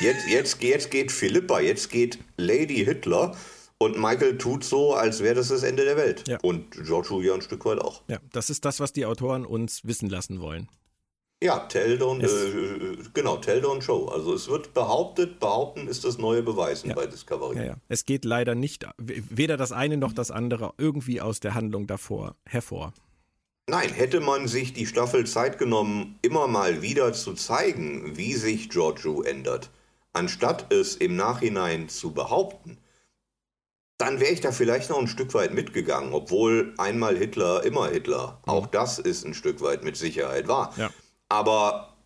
jetzt, jetzt, jetzt geht Philippa, jetzt geht Lady Hitler und Michael tut so, als wäre das das Ende der Welt. Ja. Und George ja ein Stück weit auch. Ja, das ist das, was die Autoren uns wissen lassen wollen. Ja, Tell, don't, äh, genau, Tell, don't show. Also es wird behauptet, behaupten ist das neue Beweisen ja. bei Discovery. Ja, ja. Es geht leider nicht, weder das eine noch das andere irgendwie aus der Handlung davor hervor. Nein, hätte man sich die Staffel Zeit genommen, immer mal wieder zu zeigen, wie sich Giorgio ändert, anstatt es im Nachhinein zu behaupten, dann wäre ich da vielleicht noch ein Stück weit mitgegangen, obwohl einmal Hitler, immer Hitler. Auch das ist ein Stück weit mit Sicherheit wahr. Ja. Aber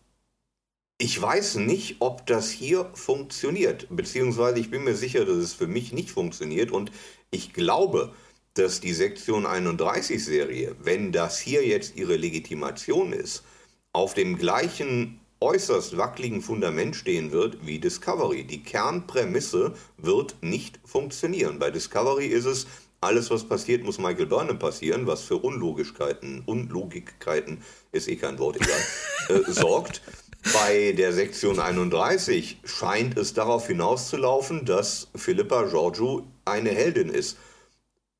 ich weiß nicht, ob das hier funktioniert. Beziehungsweise ich bin mir sicher, dass es für mich nicht funktioniert. Und ich glaube, dass die Sektion 31 Serie, wenn das hier jetzt ihre Legitimation ist, auf dem gleichen äußerst wackeligen Fundament stehen wird wie Discovery. Die Kernprämisse wird nicht funktionieren. Bei Discovery ist es, alles, was passiert, muss Michael Burnham passieren, was für Unlogischkeiten, Unlogikkeiten, ist eh kein Wort, egal, äh, sorgt. Bei der Sektion 31 scheint es darauf hinauszulaufen, dass Philippa Giorgio eine Heldin ist.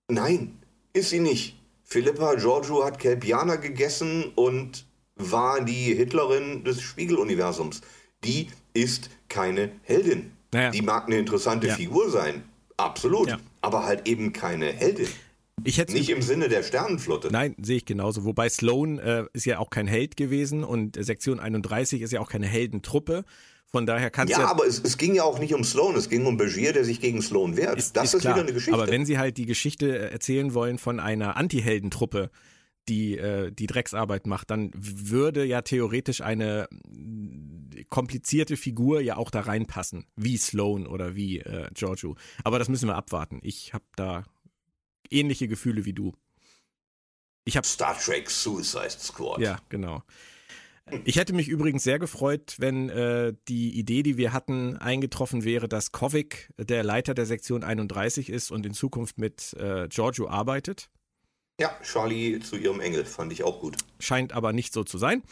Nein, ist sie nicht. Philippa Giorgio hat Kelpianer gegessen und war die Hitlerin des Spiegeluniversums. Die ist keine Heldin. Naja. Die mag eine interessante ja. Figur sein, absolut, ja. aber halt eben keine Heldin. Ich hätte nicht im Sinne der Sternenflotte. Nein, sehe ich genauso. Wobei Sloan äh, ist ja auch kein Held gewesen und Sektion 31 ist ja auch keine Heldentruppe. Von daher kannst ja, ja. aber es, es, ging ja auch nicht um Sloan, es ging um Begier, der sich gegen Sloan wehrt. Ist, das ist, ist wieder eine Geschichte. Aber wenn sie halt die Geschichte erzählen wollen von einer Anti-Heldentruppe, die äh, die Drecksarbeit macht, dann würde ja theoretisch eine komplizierte Figur ja auch da reinpassen, wie Sloan oder wie äh, Giorgio. Aber das müssen wir abwarten. Ich habe da ähnliche Gefühle wie du. Ich habe Star Trek Suicide Squad. Ja, genau. Ich hätte mich übrigens sehr gefreut, wenn äh, die Idee, die wir hatten, eingetroffen wäre, dass Kovic der Leiter der Sektion 31 ist und in Zukunft mit äh, Giorgio arbeitet. Ja, Charlie zu ihrem Engel fand ich auch gut. Scheint aber nicht so zu sein.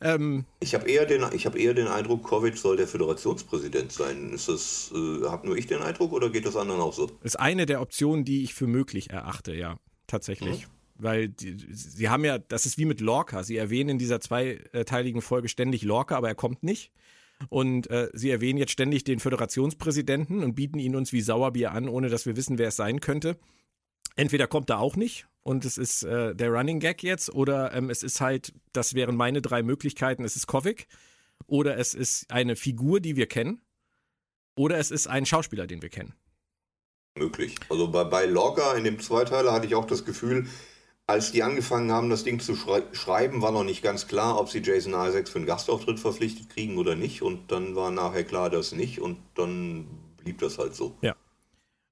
Ähm, ich habe eher, den, hab eher den Eindruck, Kovic soll der Föderationspräsident sein. Ist das, äh, habe nur ich den Eindruck oder geht das anderen auch so? Ist eine der Optionen, die ich für möglich erachte, ja, tatsächlich. Mhm. Weil die, sie haben ja, das ist wie mit Lorca. Sie erwähnen in dieser zweiteiligen Folge ständig Lorca, aber er kommt nicht. Und äh, sie erwähnen jetzt ständig den Föderationspräsidenten und bieten ihn uns wie Sauerbier an, ohne dass wir wissen, wer es sein könnte. Entweder kommt er auch nicht und es ist äh, der Running Gag jetzt oder ähm, es ist halt, das wären meine drei Möglichkeiten, es ist Kovic oder es ist eine Figur, die wir kennen oder es ist ein Schauspieler, den wir kennen. Möglich. Also bei, bei Logger in dem Zweiteiler hatte ich auch das Gefühl, als die angefangen haben, das Ding zu schrei schreiben, war noch nicht ganz klar, ob sie Jason Isaacs für einen Gastauftritt verpflichtet kriegen oder nicht. Und dann war nachher klar, dass nicht. Und dann blieb das halt so. Ja.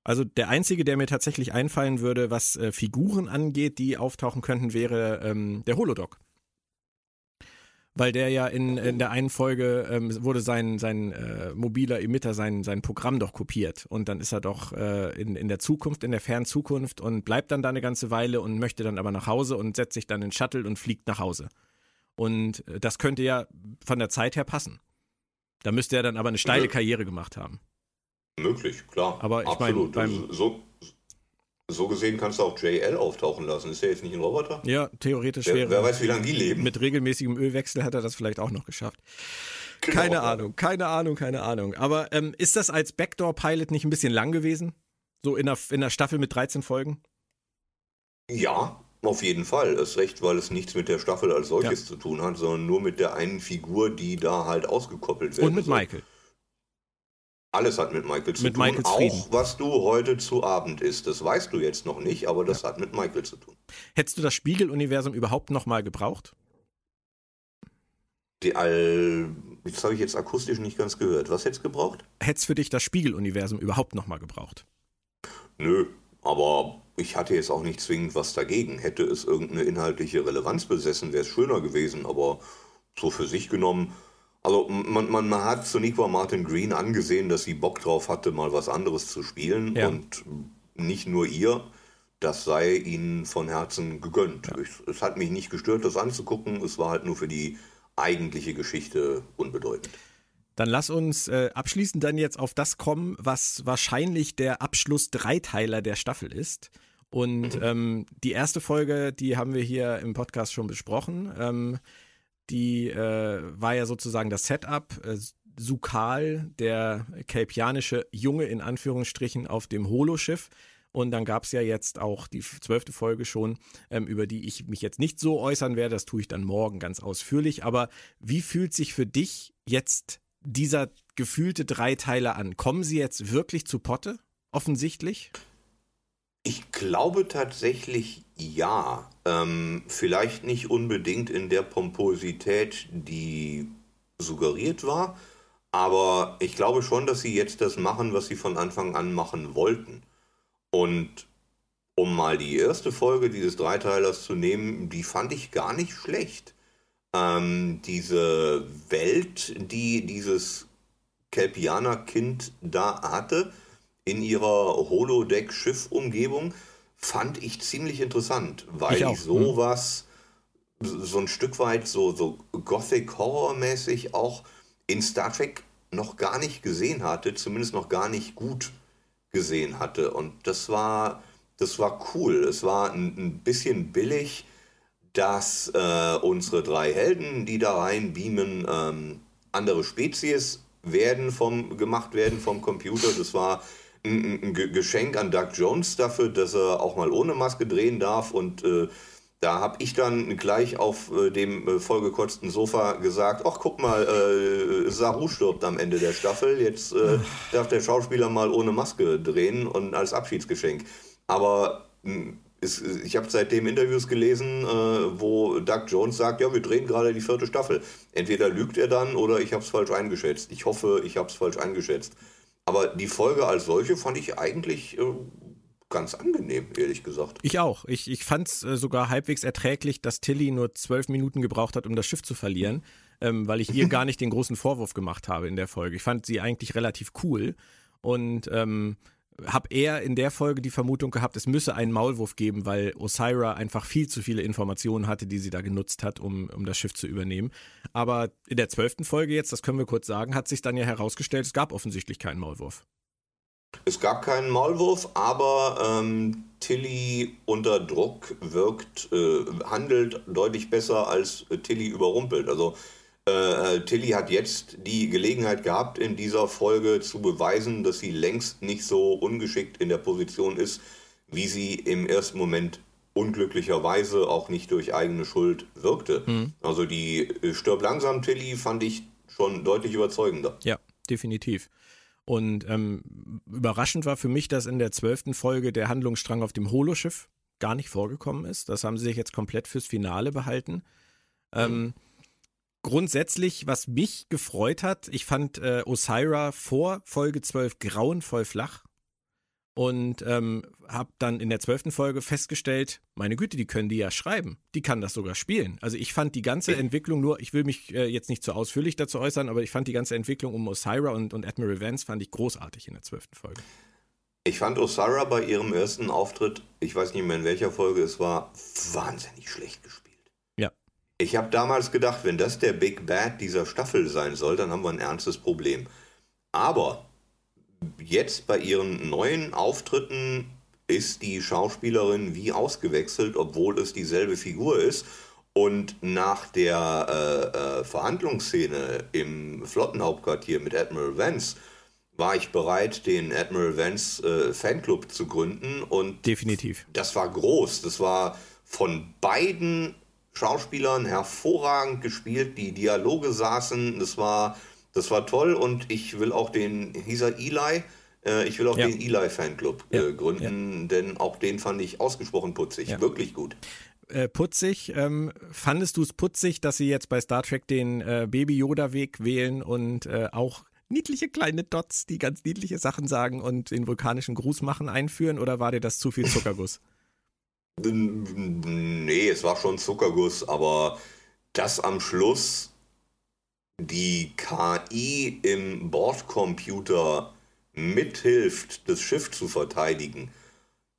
Also der einzige, der mir tatsächlich einfallen würde, was äh, Figuren angeht, die auftauchen könnten, wäre ähm, der Holodoc. Weil der ja in, in der einen Folge ähm, wurde sein, sein äh, mobiler Emitter, sein, sein Programm doch kopiert. Und dann ist er doch äh, in, in der Zukunft, in der fernen Zukunft und bleibt dann da eine ganze Weile und möchte dann aber nach Hause und setzt sich dann in Shuttle und fliegt nach Hause. Und äh, das könnte ja von der Zeit her passen. Da müsste er dann aber eine steile Karriere gemacht haben. Möglich, klar. Aber ich meine, so, so gesehen kannst du auch JL auftauchen lassen. Ist der jetzt nicht ein Roboter? Ja, theoretisch wer, wäre. Wer weiß, wie lange die leben. Mit regelmäßigem Ölwechsel hat er das vielleicht auch noch geschafft. Genau. Keine Ahnung, keine Ahnung, keine Ahnung. Aber ähm, ist das als Backdoor-Pilot nicht ein bisschen lang gewesen? So in der, in der Staffel mit 13 Folgen? Ja, auf jeden Fall. Das ist recht, weil es nichts mit der Staffel als solches ja. zu tun hat, sondern nur mit der einen Figur, die da halt ausgekoppelt wird. Und mit Michael. Alles hat mit Michael zu mit tun. Michaels auch Frieden. was du heute zu Abend isst. Das weißt du jetzt noch nicht, aber das ja. hat mit Michael zu tun. Hättest du das Spiegeluniversum überhaupt nochmal gebraucht? Die All. Das habe ich jetzt akustisch nicht ganz gehört. Was hättest du gebraucht? Hättest für dich das Spiegeluniversum überhaupt nochmal gebraucht? Nö, aber ich hatte jetzt auch nicht zwingend was dagegen. Hätte es irgendeine inhaltliche Relevanz besessen, wäre es schöner gewesen, aber so für sich genommen. Also man, man, man hat Soniqua Martin Green angesehen, dass sie Bock drauf hatte, mal was anderes zu spielen Ja. und nicht nur ihr. Das sei ihnen von Herzen gegönnt. Ich, es hat mich nicht gestört, das anzugucken. Es war halt nur für die eigentliche Geschichte unbedeutend. Dann lass uns äh, abschließend dann jetzt auf das kommen, was wahrscheinlich der Abschluss-Dreiteiler der Staffel ist. Und ähm, die erste Folge, die haben wir hier im Podcast schon besprochen. Ähm, die äh, war ja sozusagen das Setup. Äh, Sukal, der kelpianische Junge in Anführungsstrichen auf dem Holoschiff. Und dann gab es ja jetzt auch die zwölfte Folge schon, ähm, über die ich mich jetzt nicht so äußern werde. Das tue ich dann morgen ganz ausführlich. Aber wie fühlt sich für dich jetzt dieser gefühlte Dreiteiler an? Kommen sie jetzt wirklich zu Potte? Offensichtlich? Ich glaube tatsächlich ja. Ähm, vielleicht nicht unbedingt in der Pomposität, die suggeriert war, aber ich glaube schon, dass sie jetzt das machen, was sie von Anfang an machen wollten. Und um mal die erste Folge dieses Dreiteilers zu nehmen, die fand ich gar nicht schlecht. Ähm, diese Welt, die dieses Kelpianer-Kind da hatte, in ihrer Holodeck-Schiff-Umgebung, fand ich ziemlich interessant, weil Ich ich, auch, sowas so ein Stück weit so, so Gothic-Horror-mäßig auch in Star Trek noch gar nicht gesehen hatte, zumindest noch gar nicht gut gesehen hatte. Und das war, das war cool. Es war ein, ein bisschen billig, dass äh, unsere drei Helden, die da rein beamen, ähm, andere Spezies werden vom, gemacht werden vom Computer. Das war ein, ein Ge- Geschenk an Doug Jones dafür, dass er auch mal ohne Maske drehen darf. Und äh, da habe ich dann gleich auf äh, dem äh, vollgekotzten Sofa gesagt, ach guck mal, äh, Saru stirbt am Ende der Staffel, jetzt äh, darf der Schauspieler mal ohne Maske drehen und als Abschiedsgeschenk. Aber mh, es, ich habe seitdem Interviews gelesen, äh, wo Doug Jones sagt, ja, wir drehen gerade die vierte Staffel. Entweder lügt er dann oder ich habe es falsch eingeschätzt. Ich hoffe, ich habe es falsch eingeschätzt. Aber die Folge als solche fand ich eigentlich äh, ganz angenehm, ehrlich gesagt. Ich auch. Ich, ich fand es äh, sogar halbwegs erträglich, dass Tilly nur zwölf Minuten gebraucht hat, um das Schiff zu verlieren, ähm, weil ich ihr gar nicht den großen Vorwurf gemacht habe in der Folge. Ich fand sie eigentlich relativ cool und ähm, habe eher in der Folge die Vermutung gehabt, es müsse einen Maulwurf geben, weil Osira einfach viel zu viele Informationen hatte, die sie da genutzt hat, um, um das Schiff zu übernehmen. Aber in der zwölften Folge jetzt, das können wir kurz sagen, hat sich dann ja herausgestellt, es gab offensichtlich keinen Maulwurf. Es gab keinen Maulwurf, aber ähm, Tilly unter Druck wirkt, äh, handelt deutlich besser als äh, Tilly überrumpelt. Also äh, Tilly hat jetzt die Gelegenheit gehabt, in dieser Folge zu beweisen, dass sie längst nicht so ungeschickt in der Position ist, wie sie im ersten Moment unglücklicherweise auch nicht durch eigene Schuld wirkte. Also die äh, Stirb langsam Tilly fand ich schon deutlich überzeugender. Ja, definitiv. Und ähm, überraschend war für mich, dass in der zwölften Folge der Handlungsstrang auf dem Holoschiff gar nicht vorgekommen ist. Das haben sie sich jetzt komplett fürs Finale behalten. Ähm, grundsätzlich, was mich gefreut hat, ich fand äh, Osira vor Folge 12 grauenvoll flach und ähm, habe dann in der zwölften Folge festgestellt, meine Güte, die können die ja schreiben. Die kann das sogar spielen. Also ich fand die ganze Entwicklung nur, ich will mich äh, jetzt nicht zu ausführlich dazu äußern, aber ich fand die ganze Entwicklung um Osira und, und Admiral Vance fand ich großartig in der zwölften Folge. Ich fand Osara bei ihrem ersten Auftritt, ich weiß nicht mehr in welcher Folge es war, wahnsinnig schlecht gespielt. Ich habe damals gedacht, wenn das der Big Bad dieser Staffel sein soll, dann haben wir ein ernstes Problem. Aber jetzt bei ihren neuen Auftritten ist die Schauspielerin wie ausgewechselt, obwohl es dieselbe Figur ist. Und nach der äh, äh, Verhandlungsszene im Flottenhauptquartier mit Admiral Vance war ich bereit, den Admiral Vance äh, Fanclub zu gründen. Und Definitiv. das war groß. Das war von beiden Schauspielern hervorragend gespielt. Die Dialoge saßen. Das war Das war toll und ich will auch den, hieß er Eli? Äh, ich will auch ja. den Eli-Fanclub äh, ja. gründen, ja. denn auch den fand ich ausgesprochen putzig, wirklich gut. Äh, putzig, ähm, fandest du es putzig, dass sie jetzt bei Star Trek den äh, Baby-Yoda-Weg wählen und auch niedliche kleine Dots, die ganz niedliche Sachen sagen und den vulkanischen Gruß machen, einführen oder war dir das zu viel Zuckerguss? nee, es war schon Zuckerguss, aber das am Schluss die KI im Bordcomputer mithilft, das Schiff zu verteidigen,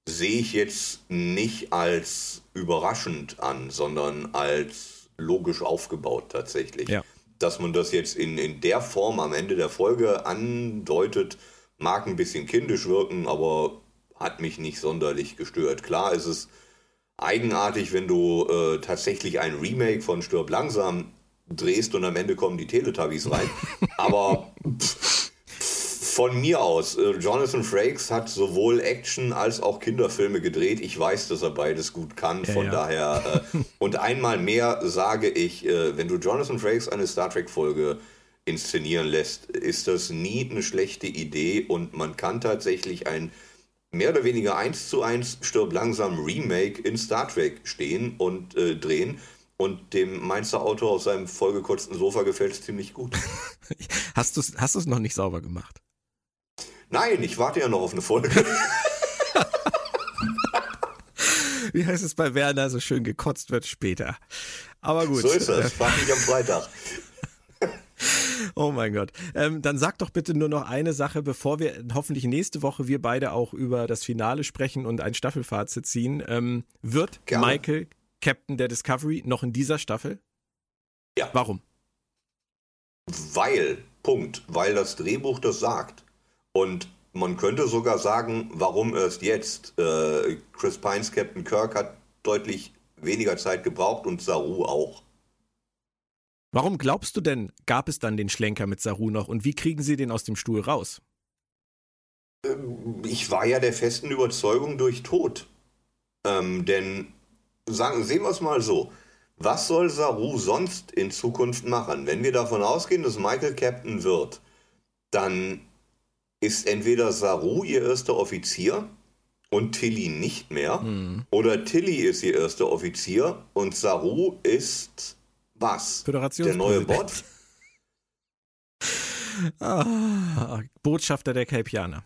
sehe ich jetzt nicht als überraschend an, sondern als logisch aufgebaut tatsächlich. Ja. Dass man das jetzt in, in der Form am Ende der Folge andeutet, mag ein bisschen kindisch wirken, aber hat mich nicht sonderlich gestört. Klar ist es eigenartig, wenn du äh, tatsächlich ein Remake von Stirb langsam drehst und am Ende kommen die Teletubbies rein. Aber pff, von mir aus, äh, Jonathan Frakes hat sowohl Action als auch Kinderfilme gedreht. Ich weiß, dass er beides gut kann. Von ja, ja. daher, äh, und einmal mehr sage ich, äh, wenn du Jonathan Frakes eine Star Trek-Folge inszenieren lässt, ist das nie eine schlechte Idee und man kann tatsächlich ein mehr oder weniger eins zu eins Stirb langsam Remake in Star Trek stehen und äh, drehen. Und dem Mainzer Autor auf seinem vollgekotzten Sofa gefällt es ziemlich gut. hast du es hast noch nicht sauber gemacht? Nein, ich warte ja noch auf eine Folge. Wie heißt es bei Werner, so schön gekotzt wird später. Aber gut. So ist das, frag mich am Freitag. Oh mein Gott. Ähm, dann sag doch bitte nur noch eine Sache, bevor wir hoffentlich nächste Woche wir beide auch über das Finale sprechen und ein Staffelfazit ziehen. Ähm, wird Gerne. Michael Captain der Discovery noch in dieser Staffel? Ja. Warum? Weil, Punkt, weil das Drehbuch das sagt. Und man könnte sogar sagen, warum erst jetzt? Äh, Chris Pines Captain Kirk hat deutlich weniger Zeit gebraucht und Saru auch. Warum glaubst du denn, gab es dann den Schlenker mit Saru noch und wie kriegen sie den aus dem Stuhl raus? Ähm, ich war ja der festen Überzeugung durch Tod. Ähm, denn sagen, sehen wir es mal so. Was soll Saru sonst in Zukunft machen? Wenn wir davon ausgehen, dass Michael Captain wird, dann ist entweder Saru ihr erster Offizier und Tilly nicht mehr, hm. oder Tilly ist ihr erster Offizier und Saru ist was? Der neue Bot? ah, Botschafter der Kelpianer.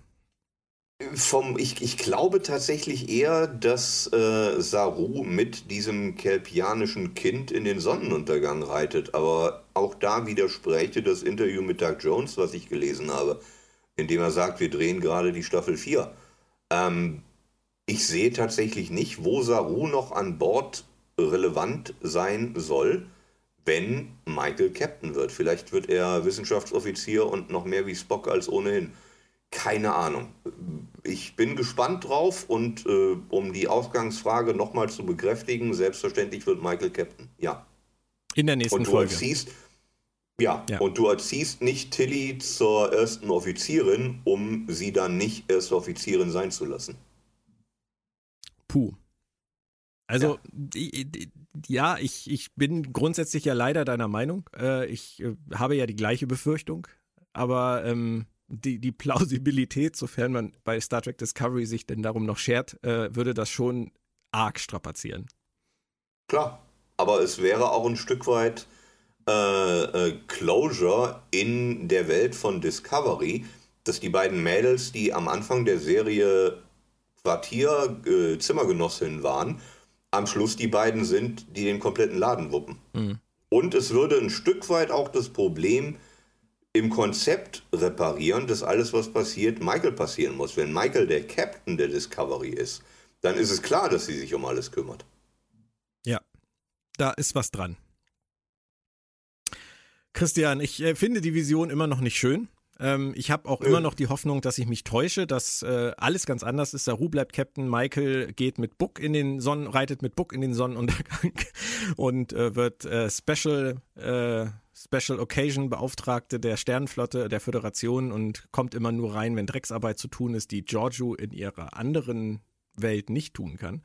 Vom, ich, ich glaube tatsächlich eher, dass äh, Saru mit diesem kelpianischen Kind in den Sonnenuntergang reitet. Aber auch da widerspräche das Interview mit Doug Jones, was ich gelesen habe, indem er sagt, wir drehen gerade die Staffel 4. Ähm, ich sehe tatsächlich nicht, wo Saru noch an Bord relevant sein soll wenn Michael Captain wird. Vielleicht wird er Wissenschaftsoffizier und noch mehr wie Spock als ohnehin. Keine Ahnung. Ich bin gespannt drauf und äh, um die Ausgangsfrage nochmal zu bekräftigen, selbstverständlich wird Michael Captain. Ja. In der nächsten und du Folge. Erziehst, ja, ja, und du erziehst nicht Tilly zur ersten Offizierin, um sie dann nicht erste Offizierin sein zu lassen. Puh. Also, ja, ja ich, ich bin grundsätzlich ja leider deiner Meinung. Äh, ich äh, habe ja die gleiche Befürchtung, aber ähm, die, die Plausibilität, sofern man bei Star Trek Discovery sich denn darum noch schert, äh, würde das schon arg strapazieren. Klar, aber es wäre auch ein Stück weit äh, äh, Closure in der Welt von Discovery, dass die beiden Mädels, die am Anfang der Serie Quartier, äh, Zimmergenossinnen waren, am Schluss die beiden sind, die den kompletten Laden wuppen. Mhm. Und es würde ein Stück weit auch das Problem im Konzept reparieren, dass alles, was passiert, Michael passieren muss. Wenn Michael der Captain der Discovery ist, dann ist es klar, dass sie sich um alles kümmert. Ja, da ist was dran. Christian, ich äh, finde die Vision immer noch nicht schön. Ähm, ich habe auch ja. immer noch die Hoffnung, dass ich mich täusche, dass äh, alles ganz anders ist. Saru bleibt Captain, Michael geht mit Book in den Sonnen, reitet mit Book in den Sonnenuntergang und äh, wird äh, Special äh, Special Occasion Beauftragte der Sternenflotte der Föderation und kommt immer nur rein, wenn Drecksarbeit zu tun ist, die Giorgio in ihrer anderen Welt nicht tun kann.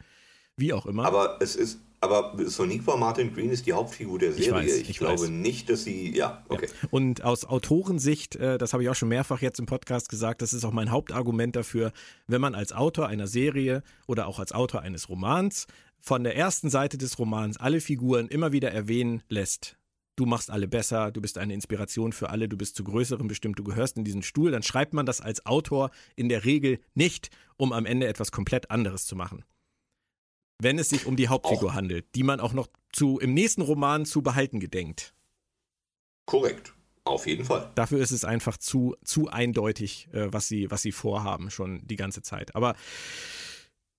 Wie auch immer. Aber es ist, aber Soniqua Martin Green ist die Hauptfigur der Serie. Ich, weiß, ich, ich glaube weiß. nicht, dass sie. Ja, okay. Ja. Und aus Autorensicht, äh, das habe ich auch schon mehrfach jetzt im Podcast gesagt, das ist auch mein Hauptargument dafür, wenn man als Autor einer Serie oder auch als Autor eines Romans von der ersten Seite des Romans alle Figuren immer wieder erwähnen lässt. Du machst alle besser, du bist eine Inspiration für alle, du bist zu Größeren bestimmt, du gehörst in diesen Stuhl, dann schreibt man das als Autor in der Regel nicht, um am Ende etwas komplett anderes zu machen wenn es sich um die Hauptfigur auch. handelt, die man auch noch zu, im nächsten Roman zu behalten gedenkt. Korrekt. Auf jeden Fall. Dafür ist es einfach zu, zu eindeutig, äh, was, sie, was sie vorhaben, schon die ganze Zeit. Aber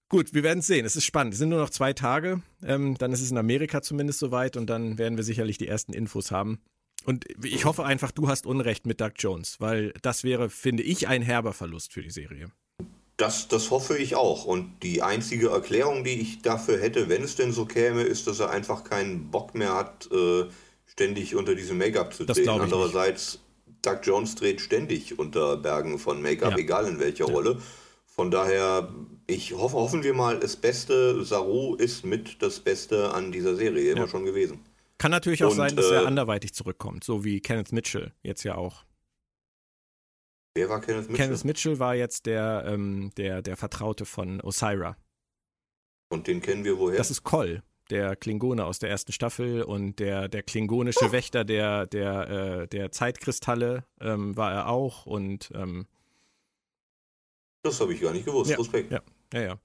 gut, wir werden es sehen. Es ist spannend. Es sind nur noch zwei Tage. Ähm, dann ist es in Amerika zumindest soweit und dann werden wir sicherlich die ersten Infos haben. Und ich hoffe einfach, du hast Unrecht mit Doug Jones, weil das wäre, finde ich, ein herber Verlust für die Serie. Das, das hoffe ich auch. Und die einzige Erklärung, die ich dafür hätte, wenn es denn so käme, ist, dass er einfach keinen Bock mehr hat, äh, ständig unter diesem Make-up zu drehen. Andererseits, nicht. Doug Jones dreht ständig unter Bergen von Make-up, ja. egal in welcher ja. Rolle. Von daher, ich hoffe, hoffen wir mal, das Beste, Saru ist mit das Beste an dieser Serie immer ja. schon gewesen. Kann natürlich auch Und, sein, dass er äh, anderweitig zurückkommt, so wie Kenneth Mitchell jetzt ja auch. Wer war Kenneth Mitchell? Kenneth Mitchell war jetzt der, ähm, der, der Vertraute von Osira. Und den kennen wir woher? Das ist Koll, der Klingone aus der ersten Staffel und der, der klingonische oh. Wächter der, der, äh, der Zeitkristalle ähm, war er auch und ähm, das habe ich gar nicht gewusst. Ja, Respekt. Ja, ja, ja.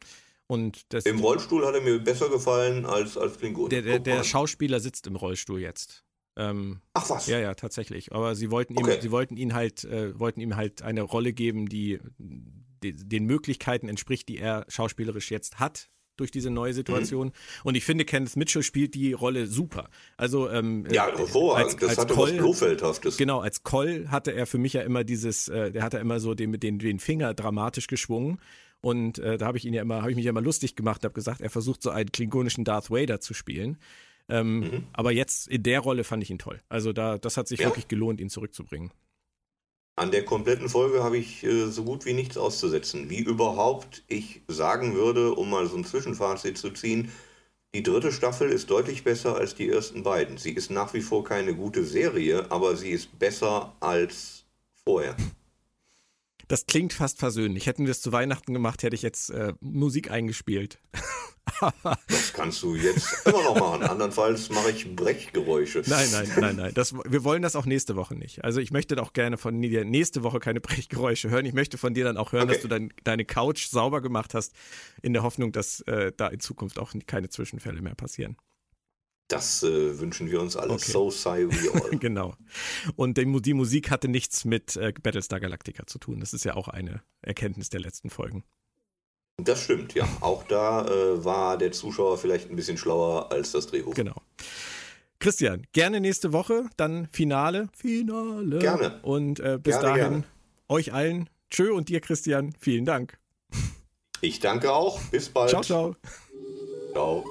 Und das, Im Rollstuhl hat er mir besser gefallen als als Klingone. Der, der, der Schauspieler sitzt im Rollstuhl jetzt. Ähm, Ach was? Ja, ja, tatsächlich. Aber sie wollten okay. ihm, sie wollten ihn halt, äh, wollten ihm halt eine Rolle geben, die, die, den Möglichkeiten entspricht, die er schauspielerisch jetzt hat durch diese neue mhm. Situation. Mhm. Und ich finde, Kenneth Mitchell spielt die Rolle super. Also ähm, ja, hervorragend. Als, das als hatte Coll, was Blofeldhaftes. Genau, als Coll hatte er für mich ja immer dieses, äh, der hatte immer so den, den, den Finger dramatisch geschwungen. Und äh, da habe ich ihn ja immer, habe ich mich ja immer lustig gemacht, habe gesagt, er versucht so einen klingonischen Darth Vader zu spielen. Ähm, mhm. Aber jetzt in der Rolle fand ich ihn toll. Also da, das hat sich ja. wirklich gelohnt, ihn zurückzubringen. An der kompletten Folge habe ich äh, so gut wie nichts auszusetzen. Wie überhaupt ich sagen würde, um mal so ein Zwischenfazit zu ziehen, die dritte Staffel ist deutlich besser als die ersten beiden. Sie ist nach wie vor keine gute Serie, aber sie ist besser als vorher. Das klingt fast versöhnlich. Hätten wir es zu Weihnachten gemacht, hätte ich jetzt äh, Musik eingespielt. das kannst du jetzt immer noch machen. Andernfalls mache ich Brechgeräusche. Nein, nein, nein, nein. Das, wir wollen das auch nächste Woche nicht. Also ich möchte auch gerne von dir nächste Woche keine Brechgeräusche hören. Ich möchte von dir dann auch hören, okay. dass du dein, deine Couch sauber gemacht hast, in der Hoffnung, dass äh, da in Zukunft auch keine Zwischenfälle mehr passieren. Das äh, wünschen wir uns alle. Okay. So sigh we all. genau. Und die, die, Musik hatte nichts mit äh, Battlestar Galactica zu tun. Das ist ja auch eine Erkenntnis der letzten Folgen. Das stimmt, ja. Auch da äh, war der Zuschauer vielleicht ein bisschen schlauer als das Drehbuch. Genau. Christian, gerne nächste Woche, dann Finale. Finale. Gerne. Und äh, bis gerne, dahin, gerne. euch allen, tschö und dir, Christian, vielen Dank. Ich danke auch. Bis bald. Ciao, ciao. Ciao.